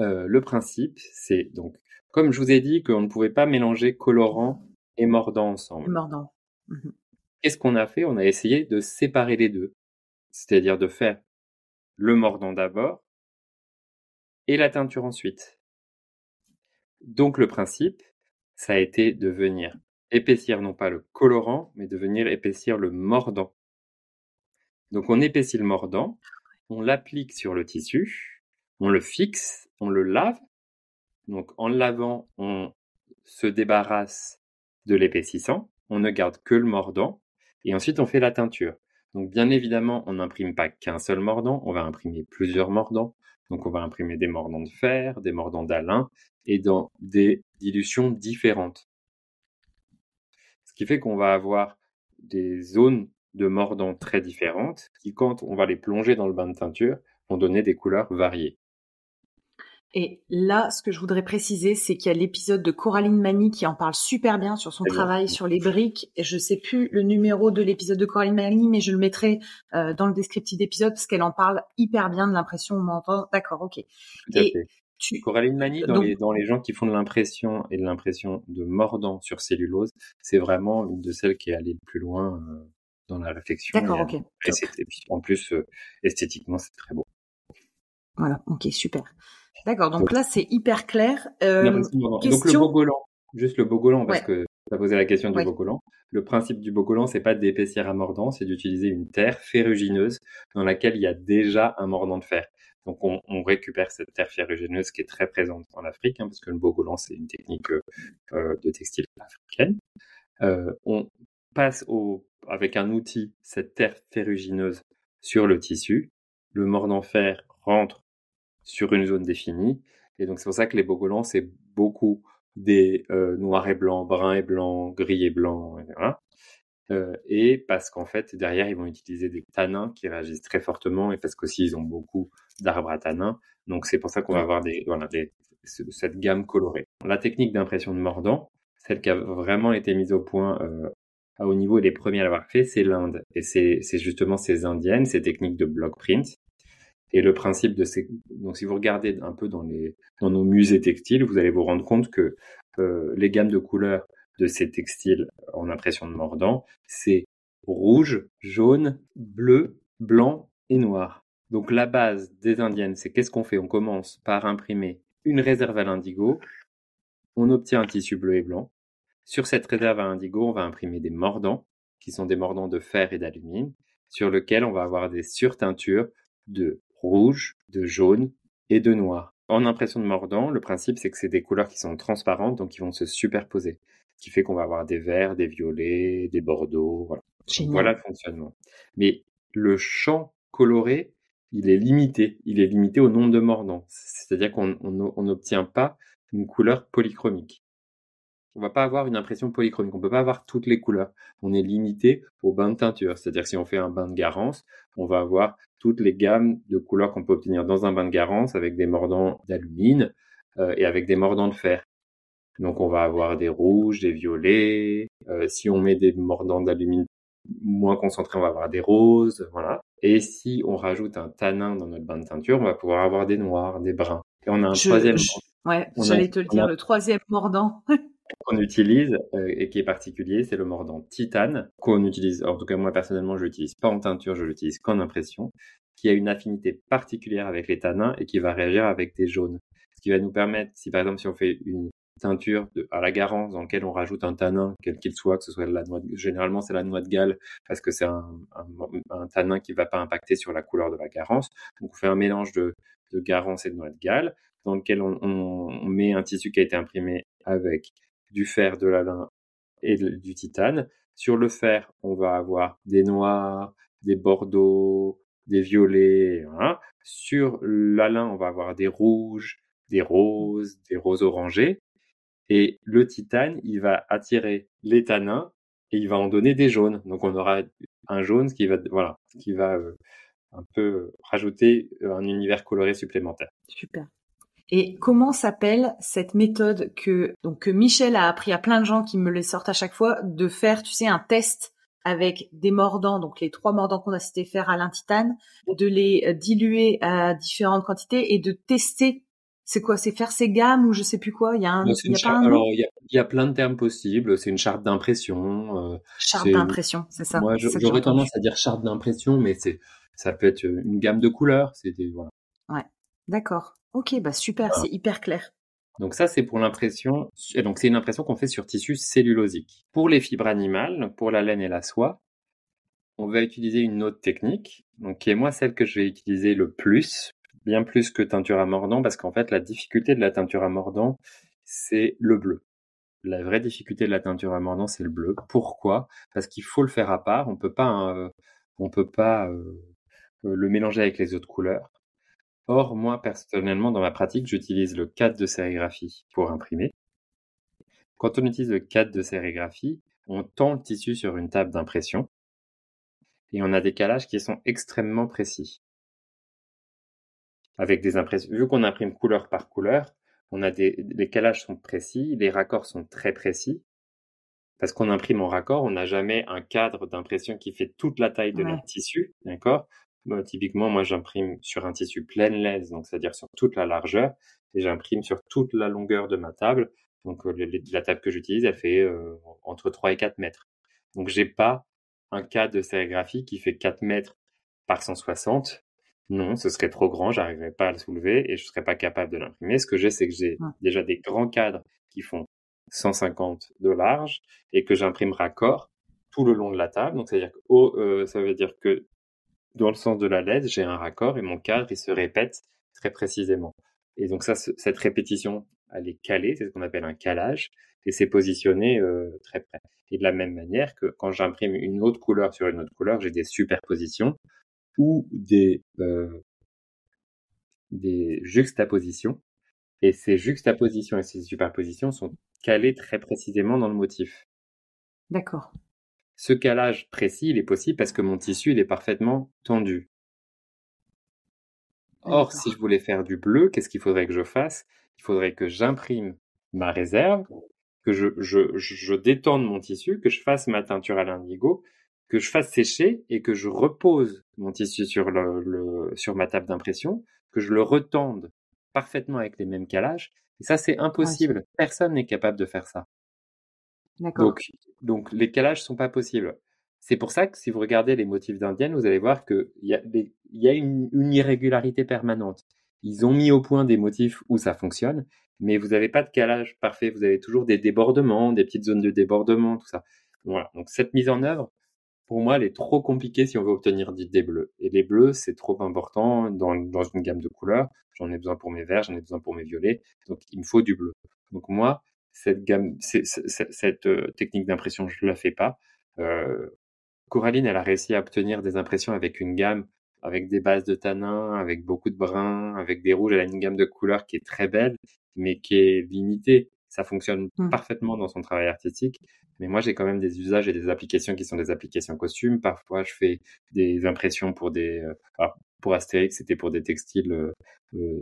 [SPEAKER 2] Euh, le principe, c'est donc comme je vous ai dit qu'on ne pouvait pas mélanger colorant et mordant ensemble.
[SPEAKER 1] Mordant. Mmh
[SPEAKER 2] Qu'est-ce qu'on a fait? On a essayé de séparer les deux, c'est-à-dire de faire le mordant d'abord et la teinture ensuite. Donc le principe, ça a été de venir épaissir non pas le colorant, mais de venir épaissir le mordant. Donc on épaissit le mordant, on l'applique sur le tissu, on le fixe, on le lave. Donc en le lavant, on se débarrasse de l'épaississant, on ne garde que le mordant, et ensuite, on fait la teinture. Donc, bien évidemment, on n'imprime pas qu'un seul mordant, on va imprimer plusieurs mordants. Donc, on va imprimer des mordants de fer, des mordants d'alun, et dans des dilutions différentes. Ce qui fait qu'on va avoir des zones de mordants très différentes qui, quand on va les plonger dans le bain de teinture, vont donner des couleurs variées.
[SPEAKER 1] Et là, ce que je voudrais préciser, c'est qu'il y a l'épisode de Coraline Mani qui en parle super bien sur son travail sur les briques. Et je sais plus le numéro de l'épisode de Coraline Mani, mais je le mettrai euh, dans le descriptif d'épisode parce qu'elle en parle hyper bien de l'impression au menton. D'accord, ok.
[SPEAKER 2] et Coraline Mani, dans, les, dans les gens qui font de l'impression et de l'impression de mordant sur cellulose, c'est vraiment une de celles qui est allée le plus loin euh, dans la réflexion.
[SPEAKER 1] D'accord, ok.
[SPEAKER 2] Et, puis, en plus, euh, esthétiquement, c'est très beau.
[SPEAKER 1] Voilà, ok, super. D'accord, donc, là c'est hyper clair. Euh,
[SPEAKER 2] donc le bogolan, juste le bogolan, parce que tu as posé la question du bogolan. Le principe du bogolan, c'est pas d'épaissir un mordant, c'est d'utiliser une terre ferrugineuse dans laquelle il y a déjà un mordant de fer. Donc on, récupère cette terre ferrugineuse qui est très présente en Afrique, hein, parce que le bogolan c'est une technique euh, euh, de textile africaine. on passe au, avec un outil cette terre ferrugineuse sur le tissu. Le mordant fer rentre sur une zone définie. Et donc c'est pour ça que les bogolans, c'est beaucoup des euh, noirs et blancs, bruns et blancs, gris et blancs. Euh, et parce qu'en fait, derrière, ils vont utiliser des tanins qui réagissent très fortement et parce qu'aussi, ils ont beaucoup d'arbres à tanins. Donc, c'est pour ça qu'on va avoir des, voilà, des, cette gamme colorée. La technique d'impression de mordant, celle qui a vraiment été mise au point euh, à haut niveau et les premiers à l'avoir fait, c'est l'Inde. Et c'est justement ces indiennes, ces techniques de block print et le principe de ces, donc si vous regardez un peu dans les, dans nos musées textiles, vous allez vous rendre compte que euh, les gammes de couleurs de ces textiles en impression de mordant, c'est rouge, jaune, bleu, blanc et noir. Donc la base des indiennes, c'est qu'est-ce qu'on fait? On commence par imprimer une réserve à l'indigo, on obtient un tissu bleu et blanc. Sur cette réserve à indigo, on va imprimer des mordants, qui sont des mordants de fer et d'alumine, sur lesquels on va avoir des surteintures de rouge, de jaune et de noir. En impression de mordant, le principe c'est que c'est des couleurs qui sont transparentes, donc qui vont se superposer, ce qui fait qu'on va avoir des verts, des violets, des bordeaux, voilà. Voilà le fonctionnement. Mais le champ coloré, il est limité. Il est limité au nombre de mordants. C'est-à-dire qu'on n'obtient pas une couleur polychromique. On va pas avoir une impression polychromique. On peut pas avoir toutes les couleurs. On est limité au bain de teinture. C'est-à-dire si on fait un bain de garance, on va avoir toutes les gammes de couleurs qu'on peut obtenir dans un bain de garance avec des mordants d'alumine euh, et avec des mordants de fer. Donc on va avoir des rouges, des violets. Euh, si on met des mordants d'alumine moins concentrés, on va avoir des roses, voilà. Et si on rajoute un tanin dans notre bain de teinture, on va pouvoir avoir des noirs, des bruns. Et on a un troisième.
[SPEAKER 1] Ouais, j'allais te le dire, le troisième mordant.
[SPEAKER 2] qu'on utilise euh, et qui est particulier, c'est le mordant titane qu'on utilise. En tout cas, moi personnellement, je l'utilise pas en teinture, je l'utilise qu'en impression, qui a une affinité particulière avec les tanins et qui va réagir avec des jaunes. Ce qui va nous permettre, si par exemple si on fait une teinture à la garance dans lequel on rajoute un tanin, quel qu'il soit, que ce soit la noix de, généralement c'est la noix de Galles parce que c'est un, un, tanin qui va pas impacter sur la couleur de la garance. Donc on fait un mélange de, garance et de noix de Galles dans lequel on, met un tissu qui a été imprimé avec du fer, de la lin et du titane. Sur le fer, on va avoir des noirs, des bordeaux, des violets. Sur la lin, on va avoir des rouges, des roses, des roses orangés. Et le titane, il va attirer les tanins et il va en donner des jaunes. Donc on aura un jaune qui va, voilà, qui va euh, un peu rajouter un univers coloré supplémentaire.
[SPEAKER 1] Super. Et comment s'appelle cette méthode que donc que Michel a appris à plein de gens qui me les sortent à chaque fois de faire, tu sais, un test avec des mordants, donc les trois mordants qu'on a cité faire à l'intitane, de les diluer à différentes quantités et de tester c'est quoi C'est faire ses gammes ou je sais plus quoi? Il y a un, il y a
[SPEAKER 2] y plein de termes possibles. C'est une charte d'impression.
[SPEAKER 1] Euh, charte d'impression, c'est ça.
[SPEAKER 2] Moi, j'aurais tendance à dire charte d'impression, mais c'est ça peut être une gamme de couleurs. C'était voilà.
[SPEAKER 1] Ouais, d'accord. Ok, bah super, c'est hyper clair.
[SPEAKER 2] Donc ça, c'est pour l'impression. Donc c'est une impression qu'on fait sur tissu cellulosique. Pour les fibres animales, pour la laine et la soie, on va utiliser une autre technique, donc qui est moi celle que je vais utiliser le plus bien plus que teinture à mordant, parce qu'en fait, la difficulté de la teinture à mordant, c'est le bleu. La vraie difficulté de la teinture à mordant, c'est le bleu. Pourquoi? Parce qu'il faut le faire à part. On peut pas, euh, on peut pas euh, le mélanger avec les autres couleurs. Or, moi, personnellement, dans ma pratique, j'utilise le cadre de sérigraphie pour imprimer. Quand on utilise le cadre de sérigraphie, on tend le tissu sur une table d'impression et on a des calages qui sont extrêmement précis avec des impressions. Vu qu'on imprime couleur par couleur, on a des, les calages sont précis, les raccords sont très précis. Parce qu'on imprime en raccord, on n'a jamais un cadre d'impression qui fait toute la taille de notre tissu, d'accord? Bah, Typiquement, moi, j'imprime sur un tissu pleine laisse, donc c'est-à-dire sur toute la largeur, et j'imprime sur toute la longueur de ma table. Donc euh, la table que j'utilise, elle fait euh, entre 3 et 4 mètres. Donc j'ai pas un cadre de sérigraphie qui fait 4 mètres par 160 non, ce serait trop grand, j'arriverais pas à le soulever et je serais pas capable de l'imprimer. Ce que j'ai, c'est que j'ai déjà des grands cadres qui font 150 de large et que j'imprime raccord tout le long de la table. Donc, c'est-à-dire que euh, ça veut dire que dans le sens de la LED, j'ai un raccord et mon cadre, il se répète très précisément. Et donc ça, cette répétition, elle est calée, c'est ce qu'on appelle un calage, et c'est positionné euh, très près. Et de la même manière que quand j'imprime une autre couleur sur une autre couleur, j'ai des superpositions ou des, euh, des juxtapositions. Et ces juxtapositions et ces superpositions sont calées très précisément dans le motif.
[SPEAKER 1] D'accord.
[SPEAKER 2] Ce calage précis, il est possible parce que mon tissu, il est parfaitement tendu. Or, si je voulais faire du bleu, qu'est-ce qu'il faudrait que je fasse? Il faudrait que j'imprime ma réserve, que je, je, je détende mon tissu, que je fasse ma teinture à l'indigo, que je fasse sécher et que je repose mon tissu sur, le, sur ma table d'impression, que je le retende parfaitement avec les mêmes calages. Et ça, c'est impossible. Personne n'est capable de faire ça. Donc, donc, les calages sont pas possibles. C'est pour ça que si vous regardez les motifs d'indiennes, vous allez voir qu'il y a, y a une, une, irrégularité permanente. Ils ont mis au point des motifs où ça fonctionne, mais vous n'avez pas de calage parfait. Vous avez toujours des débordements, des petites zones de débordement, tout ça. Voilà. Donc cette mise en œuvre, pour moi, elle est trop compliquée si on veut obtenir des bleus. Et les bleus, c'est trop important dans, dans une gamme de couleurs. J'en ai besoin pour mes verts, j'en ai besoin pour mes violets. Donc il me faut du bleu. Donc moi, cette gamme, cette euh, technique d'impression, je la fais pas. Euh, Coraline, elle a réussi à obtenir des impressions avec une gamme, avec des bases de tanin, avec beaucoup de bruns, avec des rouges. Elle a une gamme de couleurs qui est très belle, mais qui est limitée. Ça fonctionne mmh. parfaitement dans son travail artistique. Mais moi, j'ai quand même des usages et des applications qui sont des applications costumes. Parfois, je fais des impressions pour des, euh, pour Astérix, c'était pour des textiles euh,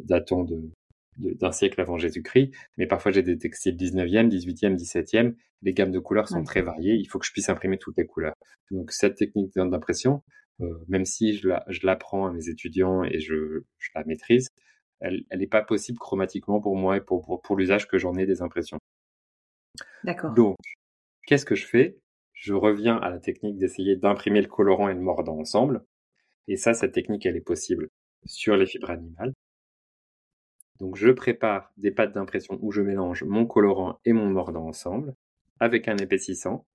[SPEAKER 2] datant de, d'un siècle avant Jésus-Christ, mais parfois j'ai des textiles 19e, 18e, 17e. Les gammes de couleurs sont très variées. Il faut que je puisse imprimer toutes les couleurs. Donc cette technique d'impression, euh, même si je, la, je l'apprends à mes étudiants et je, je la maîtrise, elle n'est pas possible chromatiquement pour moi et pour, pour, pour l'usage que j'en ai des impressions.
[SPEAKER 1] D'accord.
[SPEAKER 2] Donc, qu'est-ce que je fais? Je reviens à la technique d'essayer d'imprimer le colorant et le mordant ensemble. Et ça, cette technique, elle est possible sur les fibres animales. Donc je prépare des pâtes d'impression où je mélange mon colorant et mon mordant ensemble avec un épaississant.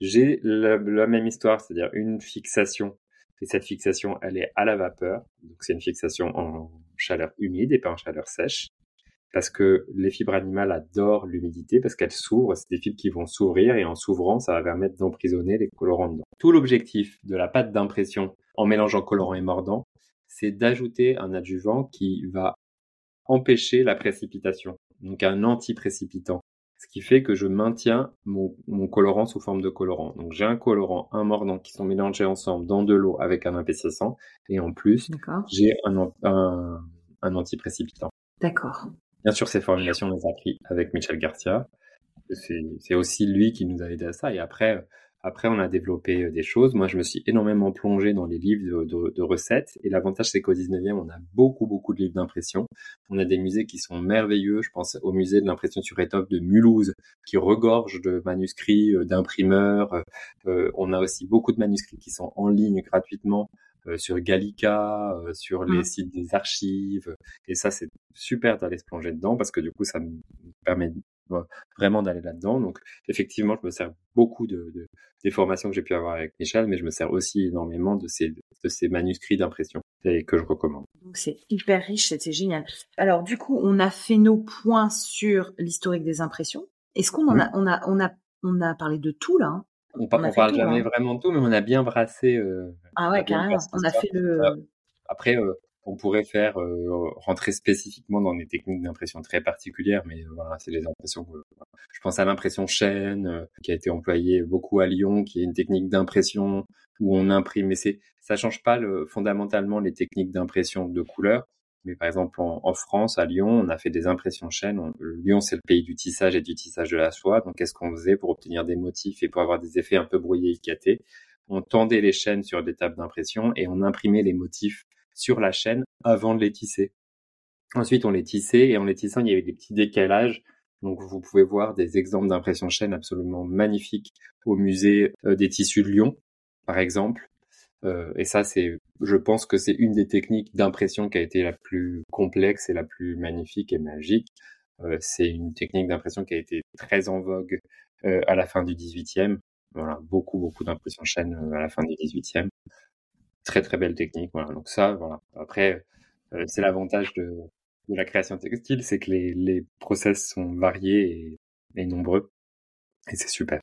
[SPEAKER 2] J'ai la, même histoire, c'est-à-dire une fixation. Et cette fixation, elle est à la vapeur. Donc c'est une fixation en chaleur humide et pas en chaleur sèche. Parce que les fibres animales adorent l'humidité parce qu'elles s'ouvrent. C'est des fibres qui vont s'ouvrir et en s'ouvrant, ça va permettre d'emprisonner les colorants dedans. Tout l'objectif de la pâte d'impression en mélangeant colorant et mordant, c'est d'ajouter un adjuvant qui va empêcher la précipitation, donc un anti-précipitant. Ce qui fait que je maintiens mon, colorant sous forme de colorant. Donc j'ai un colorant, un mordant qui sont mélangés ensemble dans de l'eau avec un épaississant. Et en plus, j'ai un, un, un anti-précipitant.
[SPEAKER 1] D'accord.
[SPEAKER 2] Bien sûr, ces formulations, on les a appris avec Michel Garcia. C'est aussi lui qui nous a aidé à ça. Et après, après, on a développé euh, des choses. Moi, je me suis énormément plongé dans les livres de, recettes. Et l'avantage, c'est qu'au 19e, on a beaucoup, beaucoup de livres d'impression. On a des musées qui sont merveilleux. Je pense au musée de l'impression sur étoffe de Mulhouse, qui regorge de manuscrits, euh, d'imprimeurs. Euh, on a aussi beaucoup de manuscrits qui sont en ligne gratuitement. sur Gallica, sur les mmh. sites des archives. Et ça, c'est super d'aller se plonger dedans parce que du coup, ça me permet vraiment d'aller là-dedans. Donc, effectivement, je me sers beaucoup de, des formations que j'ai pu avoir avec Michel, mais je me sers aussi énormément de ces, de ces manuscrits d'impression et que je recommande.
[SPEAKER 1] Donc, c'est hyper riche, c'est génial. Alors, du coup, on a fait nos points sur l'historique des impressions. Est-ce qu'on en a, on a, on a, on a parlé de tout là hein?
[SPEAKER 2] On, on, parle jamais hein? vraiment de tout, mais on a bien brassé. Euh,
[SPEAKER 1] ah ouais, carrément. On a fait le.
[SPEAKER 2] Après, euh, on pourrait faire euh, rentrer spécifiquement dans des techniques d'impression très particulières, mais euh, voilà, c'est les impressions. je pense à l'impression chaîne euh, qui a été employée beaucoup à Lyon, qui est une technique d'impression où on imprime. Mais c'est ça change pas le, fondamentalement les techniques d'impression de couleurs. Mais par exemple, en, France, à Lyon, on a fait des impressions chaînes. Lyon, c'est le pays du tissage et du tissage de la soie. Donc, qu'est-ce qu'on faisait pour obtenir des motifs et pour avoir des effets un peu brouillés et écatés On tendait les chaînes sur des tables d'impression et on imprimait les motifs sur la chaîne avant de les tisser. Ensuite, on les tissait et en les tissant, il y avait des petits décalages. Donc, vous pouvez voir des exemples d'impression chaîne absolument magnifiques au musée euh, des tissus de Lyon, par exemple. Euh, et ça, c'est, je pense que c'est une des techniques d'impression qui a été la plus complexe et la plus magnifique et magique. Euh, c'est une technique d'impression qui a été très en vogue à la fin du 18e. Voilà, beaucoup, beaucoup d'impression chaîne à la fin du 18e très très belle technique. Voilà. Donc ça, voilà. Après, euh, c'est l'avantage de, de, la création textile, c'est que les, les process sont variés et, et nombreux, et c'est super.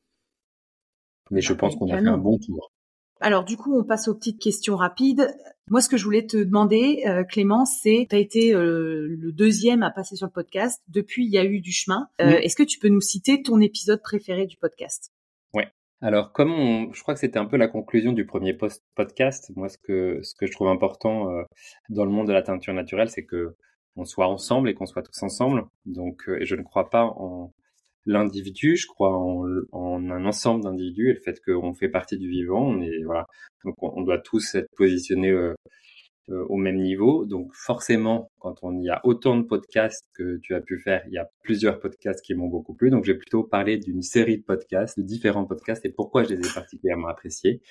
[SPEAKER 2] Mais je pense qu'on a fait un bon tour.
[SPEAKER 1] Alors du coup, on passe aux petites questions rapides. Moi, ce que je voulais te demander, euh, Clément, c'est, tu as été euh, le deuxième à passer sur le podcast. Depuis, il y a eu du chemin. Est-ce que tu peux nous citer ton épisode préféré du podcast?
[SPEAKER 2] Alors, comme on, je crois que c'était un peu la conclusion du premier post podcast, moi, ce que, ce que je trouve important euh, dans le monde de la teinture naturelle, c'est que on soit ensemble et qu'on soit tous ensemble. Donc, euh, je ne crois pas en l'individu, je crois en, en un ensemble d'individus et le fait qu'on fait partie du vivant. On est voilà, donc on, doit tous être positionnés euh, euh, au même niveau. Donc forcément, quand on y a autant de podcasts que tu as pu faire, il y a plusieurs podcasts qui m'ont beaucoup plu. Donc j'ai plutôt parlé d'une série de podcasts, de différents podcasts et pourquoi je les ai particulièrement appréciés.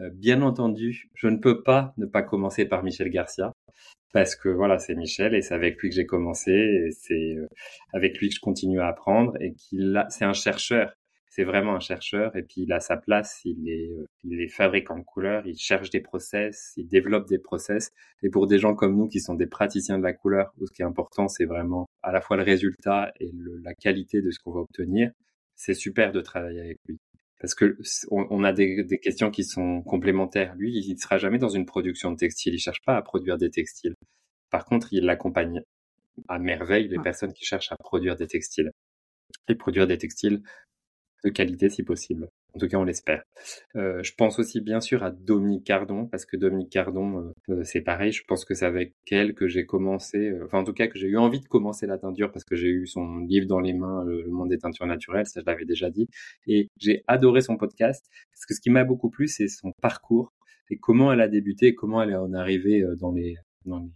[SPEAKER 2] Euh, bien entendu, je ne peux pas ne pas commencer par Michel Garcia parce que voilà, c'est Michel et c'est avec lui que j'ai commencé et c'est euh, avec lui que je continue à apprendre et qu'il c'est un chercheur c'est vraiment un chercheur et puis il a sa place, il est, euh, il est fabricant de couleurs, il cherche des process, il développe des process. Et pour des gens comme nous qui sont des praticiens de la couleur, où ce qui est important, c'est vraiment à la fois le résultat et la qualité de ce qu'on va obtenir, c'est super de travailler avec lui. Parce que on, a des, des, questions qui sont complémentaires. Lui, il ne sera jamais dans une production de textile. Il cherche pas à produire des textiles. Par contre, il accompagne à merveille les personnes qui cherchent à produire des textiles. Et produire des textiles de qualité si possible. En tout cas, on l'espère. Euh, je pense aussi bien sûr à Dominique Cardon, parce que Dominique Cardon, euh, euh, c'est pareil, je pense que c'est avec elle que j'ai commencé, enfin en tout cas que j'ai eu envie de commencer la teinture, parce que j'ai eu son livre dans les mains, Le, monde des teintures naturelles, ça je l'avais déjà dit, et j'ai adoré son podcast, parce que ce qui m'a beaucoup plu, c'est son parcours, et comment elle a débuté, et comment elle est en arrivée dans les, dans les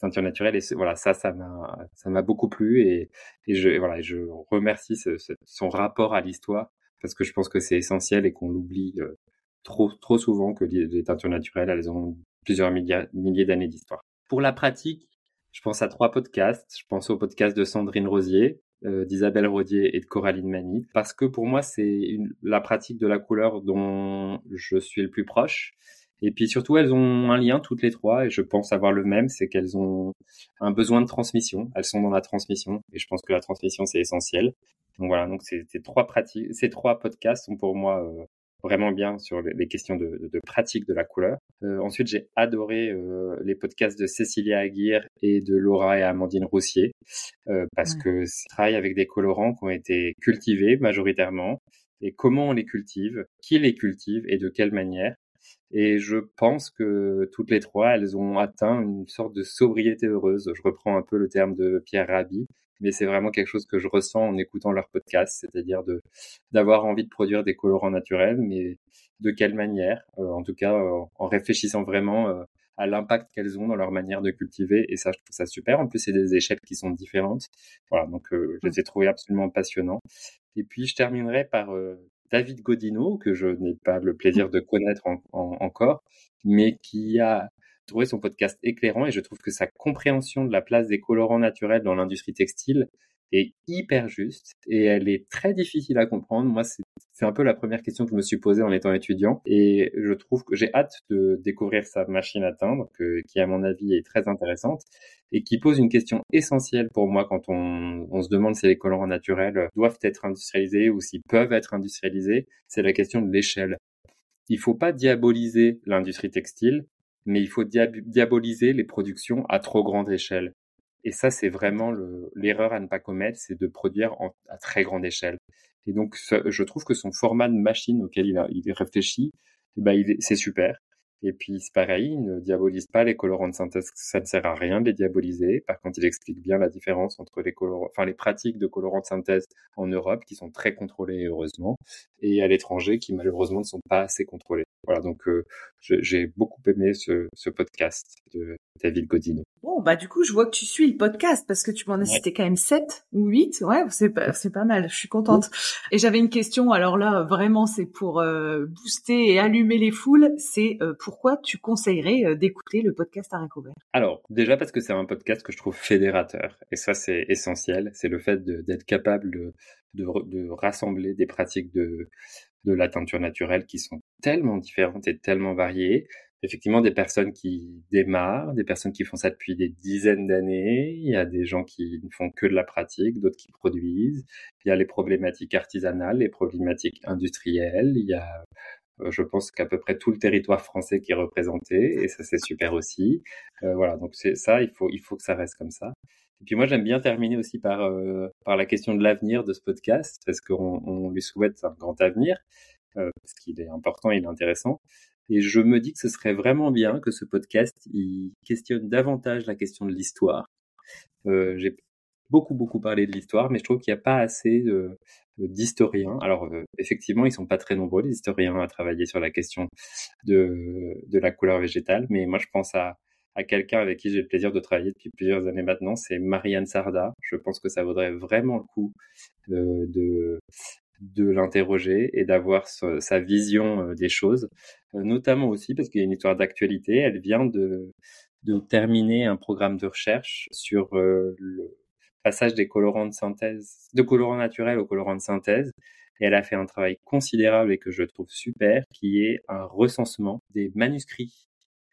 [SPEAKER 2] teintures naturelles, et voilà, ça, ça m'a, ça m'a beaucoup plu, et, et je, voilà, je remercie son rapport à l'histoire, parce que je pense que c'est essentiel et qu'on l'oublie euh, trop, trop souvent que les, teintures naturelles, elles ont plusieurs milliers, milliers d'années d'histoire. Pour la pratique, je pense à trois podcasts. Je pense au podcast de Sandrine Rosier, euh, d'Isabelle Rodier et de Coraline Mani, parce que pour moi, c'est la pratique de la couleur dont je suis le plus proche. Et puis surtout, elles ont un lien toutes les trois, et je pense avoir le même, c'est qu'elles ont un besoin de transmission. Elles sont dans la transmission, et je pense que la transmission c'est essentiel. Donc voilà, donc ces, trois pratiques, ces trois podcasts sont pour moi euh, vraiment bien sur les, questions de, de, pratique de la couleur. Euh, ensuite, j'ai adoré euh, les podcasts de Cécilia Aguirre et de Laura et Amandine Roussier parce que ça travaille avec des colorants qui ont été cultivés majoritairement et comment on les cultive, qui les cultive et de quelle manière. Et je pense que toutes les trois, elles ont atteint une sorte de sobriété heureuse. Je reprends un peu le terme de Pierre Rabhi, mais c'est vraiment quelque chose que je ressens en écoutant leur podcast, c'est-à-dire de d'avoir envie de produire des colorants naturels, mais de quelle manière euh, En tout cas, euh, en réfléchissant vraiment euh, à l'impact qu'elles ont dans leur manière de cultiver, et ça, je trouve ça super. En plus, c'est des échelles qui sont différentes. Voilà, donc je les ai trouvés absolument passionnants. Et puis, je terminerai par David Godino, que je n'ai pas le plaisir de connaître encore, mais qui a trouvé son podcast éclairant et je trouve que sa compréhension de la place des colorants naturels dans l'industrie textile est hyper juste et elle est très difficile à comprendre. Moi, c'est un peu la première question que je me suis posée en étant étudiant et je trouve que j'ai hâte de découvrir sa machine à teindre que, qui, à mon avis, est très intéressante et qui pose une question essentielle pour moi quand on, on se demande si les colorants naturels doivent être industrialisés ou s'ils peuvent être industrialisés. C'est la question de l'échelle. Il faut pas diaboliser l'industrie textile, mais il faut diaboliser les productions à trop grande échelle. Et ça, c'est vraiment l'erreur à ne pas commettre, c'est de produire à très grande échelle. Et donc, je trouve que son format de machine auquel il, réfléchit, eh ben, c'est super. Et puis, c'est pareil, il ne diabolise pas les colorants de synthèse, ça ne sert à rien de les diaboliser. Par contre, il explique bien la différence entre les pratiques de colorants de synthèse en Europe, qui sont très contrôlées, heureusement, et à l'étranger, qui malheureusement ne sont pas assez contrôlées. Voilà, donc euh, j'ai beaucoup aimé ce, podcast David Godino.
[SPEAKER 1] Bon, bah du coup, je vois que tu suis le podcast parce que tu m'en as cité quand même 7 ou 8. Ouais, c'est pas, c'est pas mal, je suis contente. Et j'avais une question, alors là, vraiment, c'est pour euh, booster et allumer les foules. C'est euh, pourquoi tu conseillerais d'écouter le podcast à Vert
[SPEAKER 2] Alors, déjà parce que c'est un podcast que je trouve fédérateur. Et ça, c'est essentiel. C'est le fait d'être capable de, de, de rassembler des pratiques de de la teinture naturelle qui sont tellement différentes et tellement variées. Effectivement, des personnes qui démarrent, des personnes qui font ça depuis des dizaines d'années. Il y a des gens qui ne font que de la pratique, d'autres qui produisent. Il y a les problématiques artisanales, les problématiques industrielles. Il y a, euh, je pense qu'à peu près tout le territoire français qui est représenté, et ça c'est super aussi. Euh, voilà, donc c'est ça, il faut, il faut que ça reste comme ça. Et puis moi, j'aime bien terminer aussi par, euh, par la question de l'avenir de ce podcast, parce qu'on on lui souhaite un grand avenir, parce qu'il est important, il est intéressant. Et je me dis que ce serait vraiment bien que ce podcast, il questionne davantage la question de l'histoire. Euh, J'ai beaucoup, beaucoup parlé de l'histoire, mais je trouve qu'il n'y a pas assez d'historiens. Alors, euh, effectivement, ils sont pas très nombreux, les historiens, à travailler sur la question de, de la couleur végétale, mais moi, je pense à à quelqu'un avec qui j'ai le plaisir de travailler depuis plusieurs années maintenant, c'est Marianne Sarda. Je pense que ça vaudrait vraiment le coup de, de, l'interroger et d'avoir sa vision des choses, notamment aussi parce qu'il y a une histoire d'actualité. Elle vient de, terminer un programme de recherche sur le passage des colorants de synthèse, de colorants naturels aux colorants de synthèse. Et elle a fait un travail considérable et que je trouve super, qui est un recensement des manuscrits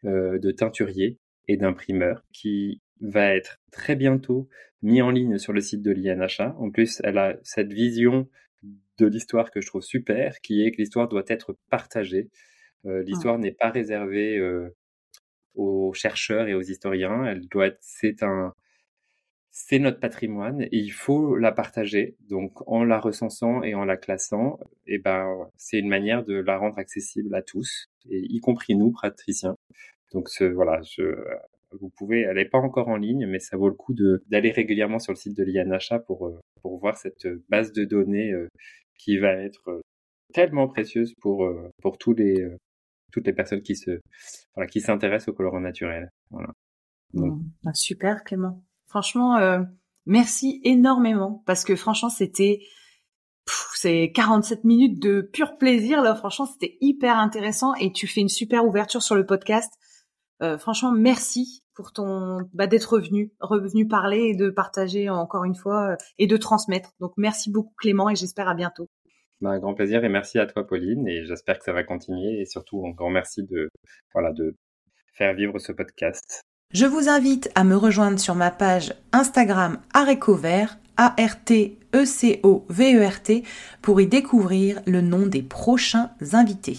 [SPEAKER 2] euh, de teinturiers et d'imprimeurs, qui va être très bientôt mis en ligne sur le site de l'INHA. En plus, elle a cette vision de l'histoire que je trouve super, qui est que l'histoire doit être partagée. Euh, l'histoire n'est pas réservée euh, aux chercheurs et aux historiens. Elle doit être, c'est un, c'est notre patrimoine et il faut la partager. Donc, en la recensant et en la classant, et eh ben, c'est une manière de la rendre accessible à tous, et y compris nous, praticiens. Donc, ce, voilà, je, vous pouvez, elle n'est pas encore en ligne, mais ça vaut le coup d'aller régulièrement sur le site de l'INHA pour, euh, pour voir cette base de données qui va être euh, tellement précieuse pour, pour tous les, toutes les personnes qui se, voilà, qui s'intéressent au colorant naturel. Voilà.
[SPEAKER 1] Mmh. Bah, super, Clément. Franchement, euh, merci énormément parce que franchement, c'était c'est 47 minutes de pur plaisir là. Franchement, c'était hyper intéressant et tu fais une super ouverture sur le podcast. Euh, franchement, merci pour ton bah, d'être revenu, revenu parler et de partager encore une fois euh, et de transmettre. Donc merci beaucoup Clément et j'espère à bientôt.
[SPEAKER 2] Bah, un grand plaisir et merci à toi Pauline et j'espère que ça va continuer et surtout un grand merci de voilà de faire vivre ce podcast.
[SPEAKER 1] Je vous invite à me rejoindre sur ma page Instagram Arécovert, A-R-T-E-C-O-V-E-R-T, pour y découvrir le nom des prochains invités.